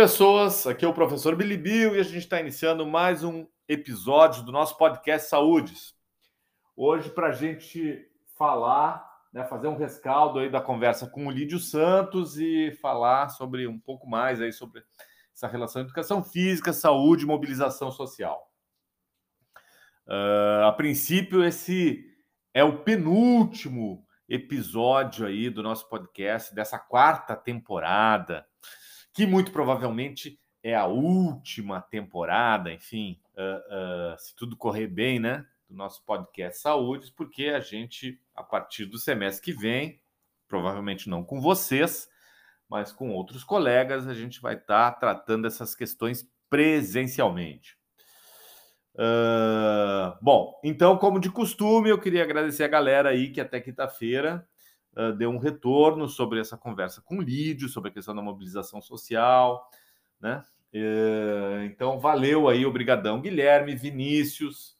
Pessoas. Aqui é o professor Billy Bill e a gente está iniciando mais um episódio do nosso podcast Saúdes. Hoje, para a gente falar, né, fazer um rescaldo aí da conversa com o Lídio Santos e falar sobre um pouco mais aí sobre essa relação educação física, saúde e mobilização social. Uh, a princípio, esse é o penúltimo episódio aí do nosso podcast dessa quarta temporada que muito provavelmente é a última temporada, enfim, uh, uh, se tudo correr bem, né? Do nosso podcast Saúde, porque a gente, a partir do semestre que vem, provavelmente não com vocês, mas com outros colegas, a gente vai estar tá tratando essas questões presencialmente. Uh, bom, então, como de costume, eu queria agradecer a galera aí que até quinta-feira deu um retorno sobre essa conversa com o Lídio, sobre a questão da mobilização social, né? Então, valeu aí, obrigadão, Guilherme, Vinícius,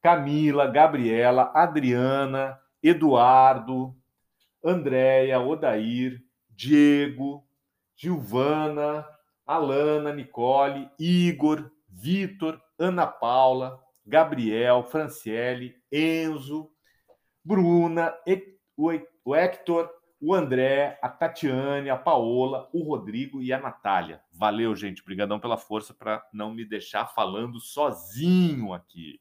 Camila, Gabriela, Adriana, Eduardo, Andréia, Odair, Diego, Gilvana, Alana, Nicole, Igor, Vitor, Ana Paula, Gabriel, Franciele, Enzo, Bruna, o Hector, o André, a Tatiane, a Paola, o Rodrigo e a Natália. Valeu, gente. Obrigadão pela força para não me deixar falando sozinho aqui.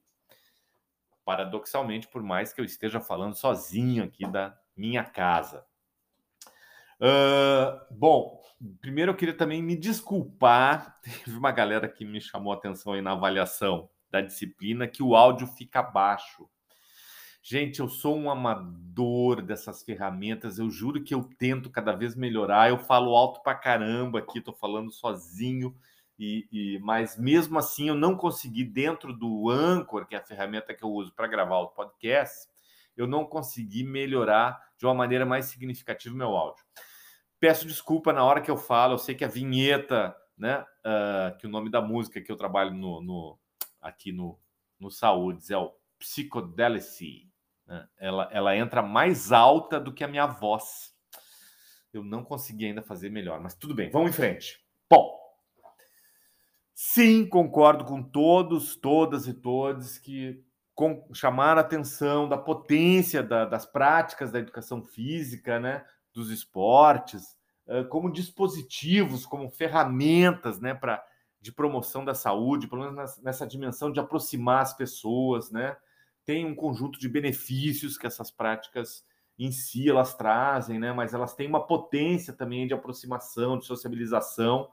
Paradoxalmente, por mais que eu esteja falando sozinho aqui da minha casa. Uh, bom, primeiro eu queria também me desculpar. Teve uma galera que me chamou a atenção aí na avaliação da disciplina que o áudio fica baixo. Gente, eu sou um amador dessas ferramentas. Eu juro que eu tento cada vez melhorar. Eu falo alto pra caramba aqui, tô falando sozinho. E, e, mas mesmo assim eu não consegui dentro do Anchor, que é a ferramenta que eu uso para gravar o podcast, eu não consegui melhorar de uma maneira mais significativa o meu áudio. Peço desculpa na hora que eu falo, eu sei que a vinheta, né, uh, que o nome da música que eu trabalho no, no aqui no, no Saúdes é o Psychodelicy. Né? Ela, ela entra mais alta do que a minha voz. Eu não consegui ainda fazer melhor, mas tudo bem, vamos em frente. Bom, sim, concordo com todos, todas e todos que com, chamar a atenção da potência da, das práticas da educação física, né, dos esportes, como dispositivos, como ferramentas né, pra, de promoção da saúde, pelo menos nessa dimensão de aproximar as pessoas, né? Tem um conjunto de benefícios que essas práticas em si elas trazem, né? Mas elas têm uma potência também de aproximação, de sociabilização,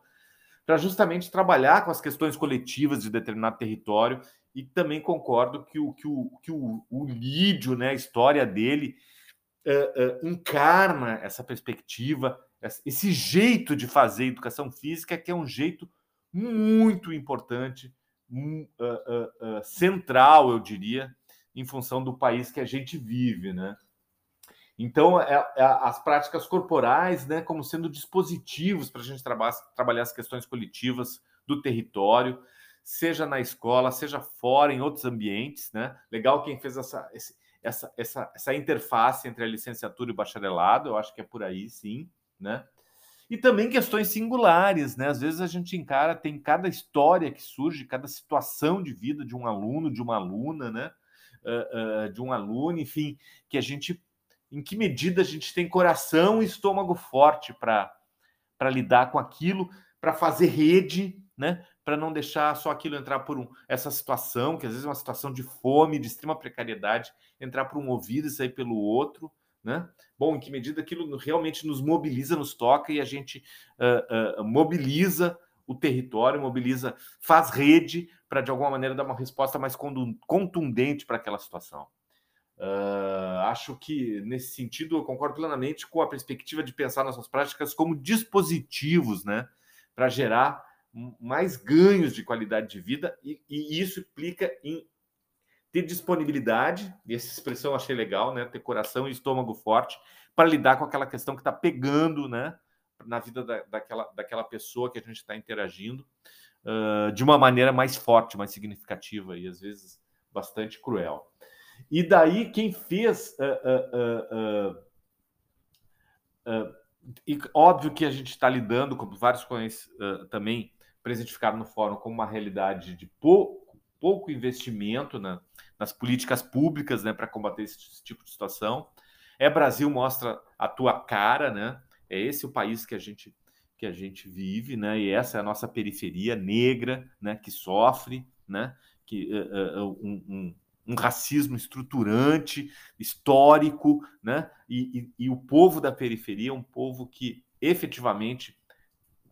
para justamente trabalhar com as questões coletivas de determinado território. E também concordo que o que o, que o, o Lídio, né, a história dele, uh, uh, encarna essa perspectiva, esse jeito de fazer educação física, que é um jeito muito importante, uh, central, eu diria, em função do país que a gente vive, né? Então, é, é, as práticas corporais, né, como sendo dispositivos para a gente traba trabalhar as questões coletivas do território, seja na escola, seja fora, em outros ambientes, né? Legal quem fez essa, essa, essa, essa interface entre a licenciatura e o bacharelado, eu acho que é por aí, sim, né? E também questões singulares, né? Às vezes a gente encara, tem cada história que surge, cada situação de vida de um aluno, de uma aluna, né? Uh, de um aluno, enfim, que a gente, em que medida a gente tem coração e estômago forte para lidar com aquilo, para fazer rede, né? Para não deixar só aquilo entrar por um, essa situação, que às vezes é uma situação de fome, de extrema precariedade, entrar por um ouvido e sair pelo outro, né? Bom, em que medida aquilo realmente nos mobiliza, nos toca e a gente uh, mobiliza o território, mobiliza, faz rede para de alguma maneira dar uma resposta mais contundente para aquela situação. Uh, acho que nesse sentido eu concordo plenamente com a perspectiva de pensar nossas práticas como dispositivos, né, para gerar mais ganhos de qualidade de vida e, e, isso implica em ter disponibilidade, e essa expressão eu achei legal, né, ter coração e estômago forte para lidar com aquela questão que está pegando, né, na vida da, daquela, daquela pessoa que a gente está interagindo uh, de uma maneira mais forte, mais significativa e às vezes bastante cruel. E daí quem fez uh, e óbvio que a gente está lidando, como vários uh, também presentificaram no fórum, com uma realidade de pouco, pouco investimento na, nas políticas públicas né, para combater esse, esse, tipo de situação. É Brasil mostra a tua cara, né? É esse o país que a gente que a gente vive, né? E essa é a nossa periferia negra, né? Que sofre, né? Que uh, uh, um, um um racismo estruturante, histórico, né? E, e, e, o povo da periferia é um povo que efetivamente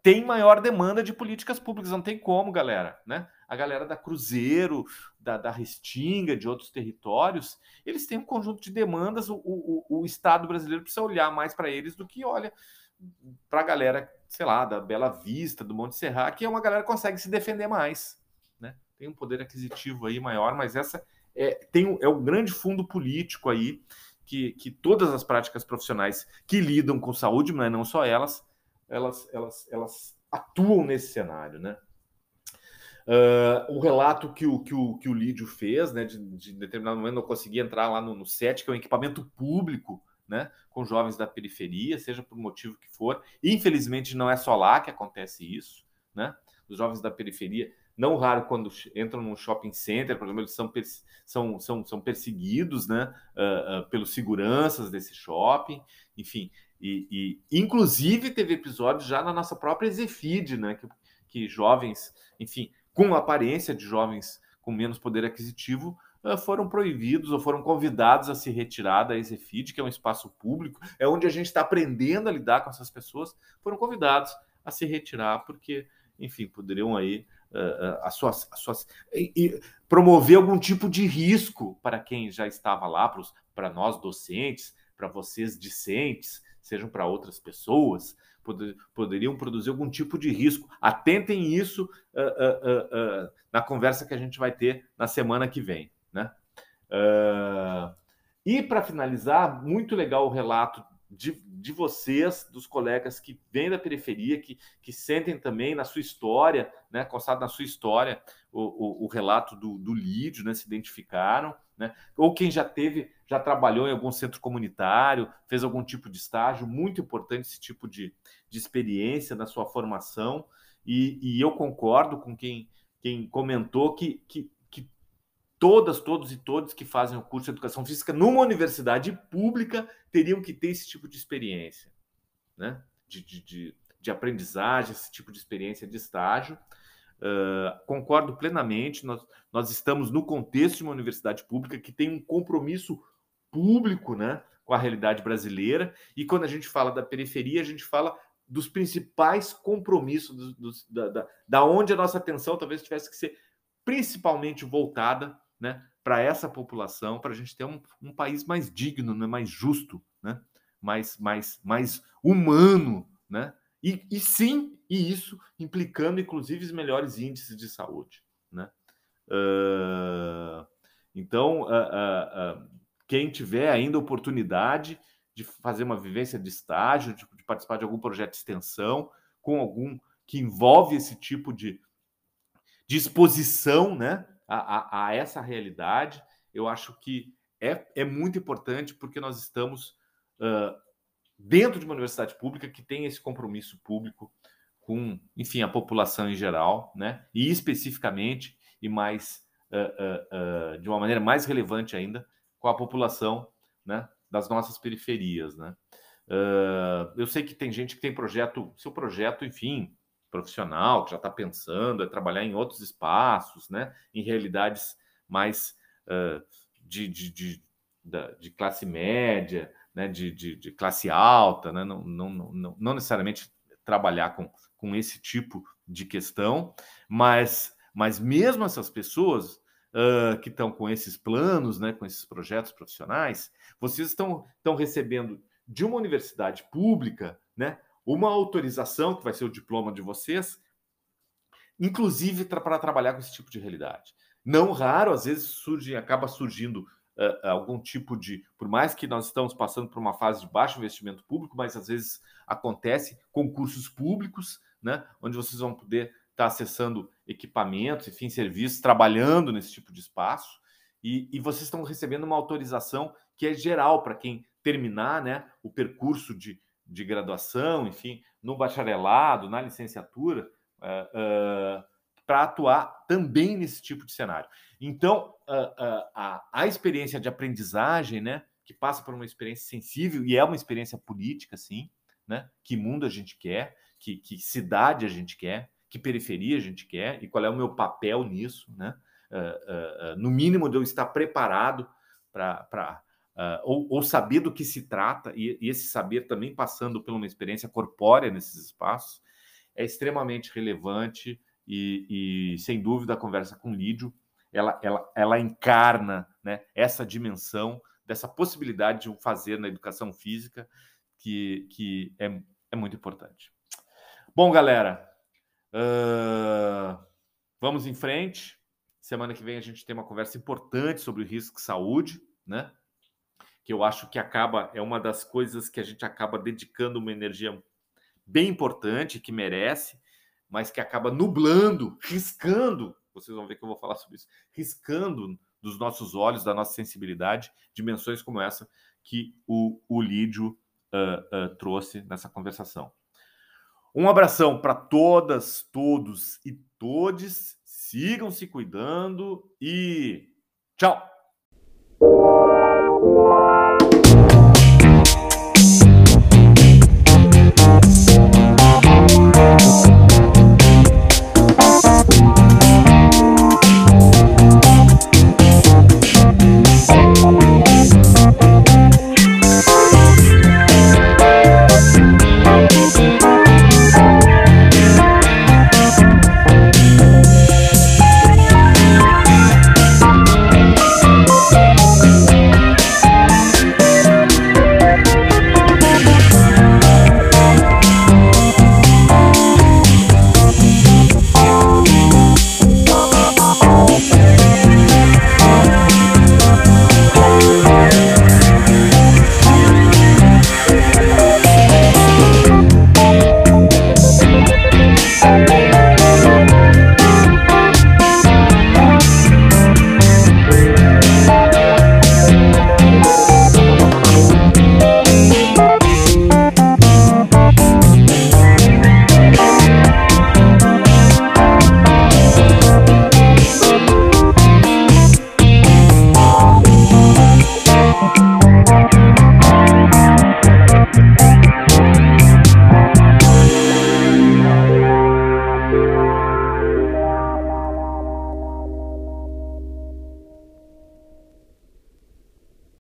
tem maior demanda de políticas públicas, não tem como, galera, né? A galera da Cruzeiro, da, da Restinga, de outros territórios, eles têm um conjunto de demandas, o, o, o Estado brasileiro precisa olhar mais para eles do que olha para a galera, sei lá, da Bela Vista, do Monte Serra, que é uma galera que consegue se defender mais, né? Tem um poder aquisitivo aí maior, mas essa é, tem, é um grande fundo político aí que, que todas as práticas profissionais que lidam com saúde, mas não só elas, elas, elas, elas atuam nesse cenário, né? Uh, o relato que o, que o, que o Lídio fez, né, de, de determinado momento não conseguia entrar lá no, no SET, que é um equipamento público, né, com jovens da periferia, seja por motivo que for. Infelizmente, não é só lá que acontece isso, né? Os jovens da periferia não raro quando entram num shopping center, por exemplo, eles são, são, são, são perseguidos né, uh, uh, pelos seguranças desse shopping, enfim, e, e, inclusive teve episódios já na nossa própria Zefid, né, que, que jovens, enfim, com aparência de jovens com menos poder aquisitivo, uh, foram proibidos ou foram convidados a se retirar da Ezefid, que é um espaço público, é onde a gente está aprendendo a lidar com essas pessoas, foram convidados a se retirar porque, enfim, poderiam aí uh, as suas, as suas e, e promover algum tipo de risco para quem já estava lá, para nós docentes, para vocês discentes, sejam para outras pessoas, poder, poderiam produzir algum tipo de risco. Atentem isso uh, uh, na conversa que a gente vai ter na semana que vem. Né? e para finalizar, muito legal o relato de, de vocês, dos colegas que vêm da periferia, que, que sentem também na sua história, né, constado na sua história, o, o, o relato do, do Lídio, né, se identificaram, né, ou quem já teve, já trabalhou em algum centro comunitário, fez algum tipo de estágio, muito importante esse tipo de, de experiência na sua formação, e, e eu concordo com quem, quem comentou que, que todas, todos e todos que fazem o curso de educação física numa universidade pública teriam que ter esse tipo de experiência, né? De, de, de, de aprendizagem, esse tipo de experiência de estágio. Uh, concordo plenamente. Nós, nós estamos no contexto de uma universidade pública que tem um compromisso público, né, com a realidade brasileira. E quando a gente fala da periferia, a gente fala dos principais compromissos do, do, da, da, da onde a nossa atenção talvez tivesse que ser principalmente voltada né, para essa população, para a gente ter um, um, país mais digno, né, mais justo, né, mais, mais, mais humano, né, e, e sim, e isso implicando inclusive os melhores índices de saúde, né. Uh, então, uh, uh, quem tiver ainda oportunidade de fazer uma vivência de estágio, de, de participar de algum projeto de extensão, com algum que envolve esse tipo de, exposição, né? a, a, a essa realidade, eu acho que é, é muito importante porque nós estamos uh, dentro de uma universidade pública que tem esse compromisso público com, enfim, a população em geral, né? E especificamente e mais uh, uh, de uma maneira mais relevante ainda com a população, né? Das nossas periferias, né? eu sei que tem gente que tem projeto, seu projeto, enfim, profissional que já está pensando, é trabalhar em outros espaços, né? em realidades mais uh, de, de, de, de, classe média, né? de, de, de classe alta, né? não, não, não, não necessariamente trabalhar com, com esse tipo de questão, mas, mas mesmo essas pessoas uh, que estão com esses planos, né? com esses projetos profissionais, vocês estão, estão recebendo de uma universidade pública né? uma autorização, que vai ser o diploma de vocês, inclusive para trabalhar com esse tipo de realidade. Não raro, às vezes surge, acaba surgindo uh, algum tipo de, por mais que nós estamos passando por uma fase de baixo investimento público, mas às vezes acontece concursos públicos, né, onde vocês vão poder estar tá acessando equipamentos, enfim, serviços, trabalhando nesse tipo de espaço, e, e vocês estão recebendo uma autorização que é geral para quem terminar, né, o percurso de de graduação, enfim, no bacharelado, na licenciatura, uh, uh, para atuar também nesse tipo de cenário. Então, a, a experiência de aprendizagem, né, que passa por uma experiência sensível e é uma experiência política, sim, né? Que mundo a gente quer, que, que cidade a gente quer, que periferia a gente quer e qual é o meu papel nisso, né? Uh, uh, no mínimo de eu estar preparado para uh, ou, ou, saber do que se trata e, e, esse saber também passando por uma experiência corpórea nesses espaços é extremamente relevante e, e sem dúvida a conversa com Lídio ela, ela, ela encarna né, essa dimensão dessa possibilidade de um fazer na educação física que, que é, é muito importante. Bom, galera, vamos em frente. Semana que vem a gente tem uma conversa importante sobre o risco de saúde, né? Que eu acho que acaba, é uma das coisas que a gente acaba dedicando uma energia bem importante, que merece, mas que acaba nublando, riscando. Vocês vão ver que eu vou falar sobre isso, riscando dos nossos olhos, da nossa sensibilidade, dimensões como essa que o, o Lídio uh, uh, trouxe nessa conversação. Um abração para todas, todos e todes. Sigam se cuidando e tchau!